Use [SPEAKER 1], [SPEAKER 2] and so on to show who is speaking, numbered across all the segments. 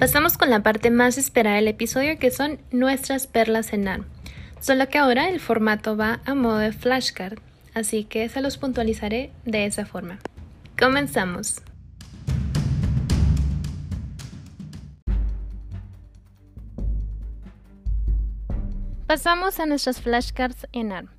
[SPEAKER 1] Pasamos con la parte más esperada del episodio que son nuestras perlas en ARM. Solo que ahora el formato va a modo de flashcard, así que se los puntualizaré de esa forma. Comenzamos. Pasamos a nuestras flashcards en ARM.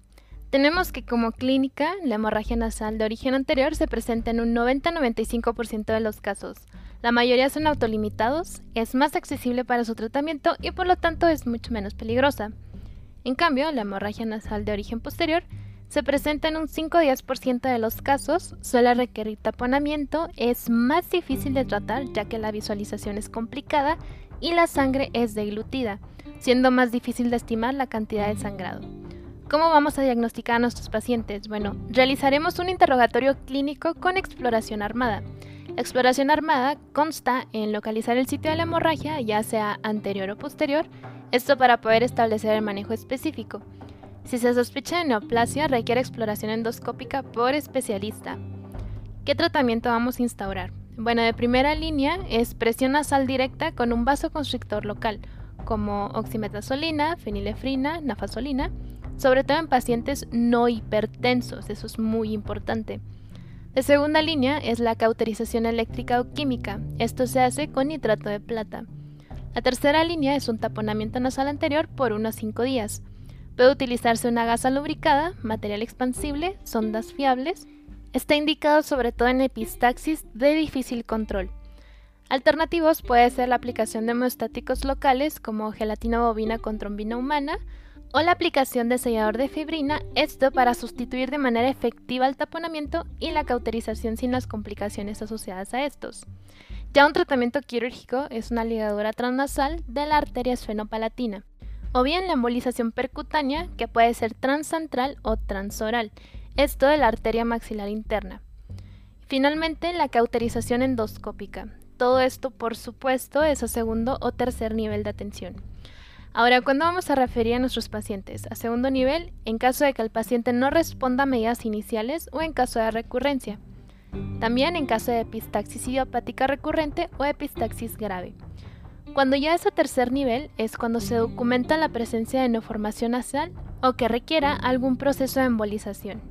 [SPEAKER 1] Tenemos que como clínica, la hemorragia nasal de origen anterior se presenta en un 90-95% de los casos, la mayoría son autolimitados, es más accesible para su tratamiento y por lo tanto es mucho menos peligrosa. En cambio, la hemorragia nasal de origen posterior se presenta en un 5-10% de los casos, suele requerir taponamiento, es más difícil de tratar ya que la visualización es complicada y la sangre es deglutida, siendo más difícil de estimar la cantidad de sangrado. ¿Cómo vamos a diagnosticar a nuestros pacientes? Bueno, realizaremos un interrogatorio clínico con exploración armada. Exploración armada consta en localizar el sitio de la hemorragia, ya sea anterior o posterior, esto para poder establecer el manejo específico. Si se sospecha de neoplasia, requiere exploración endoscópica por especialista. ¿Qué tratamiento vamos a instaurar? Bueno, de primera línea es presión nasal directa con un vasoconstrictor local, como oximetazolina, fenilefrina, nafasolina, sobre todo en pacientes no hipertensos, eso es muy importante. La segunda línea es la cauterización eléctrica o química. Esto se hace con nitrato de plata. La tercera línea es un taponamiento nasal anterior por unos 5 días. Puede utilizarse una gasa lubricada, material expansible, sondas fiables. Está indicado sobre todo en epistaxis de difícil control. Alternativos puede ser la aplicación de hemostáticos locales como gelatina bovina con trombina humana o la aplicación de sellador de fibrina, esto para sustituir de manera efectiva el taponamiento y la cauterización sin las complicaciones asociadas a estos. Ya un tratamiento quirúrgico es una ligadura transnasal de la arteria esfenopalatina, o bien la embolización percutánea que puede ser transcentral o transoral, esto de la arteria maxilar interna. Finalmente, la cauterización endoscópica. Todo esto, por supuesto, es a segundo o tercer nivel de atención. Ahora, ¿cuándo vamos a referir a nuestros pacientes? A segundo nivel, en caso de que el paciente no responda a medidas iniciales o en caso de recurrencia. También en caso de epistaxis idiopática recurrente o epistaxis grave. Cuando ya es a tercer nivel es cuando se documenta la presencia de neoformación nasal o que requiera algún proceso de embolización.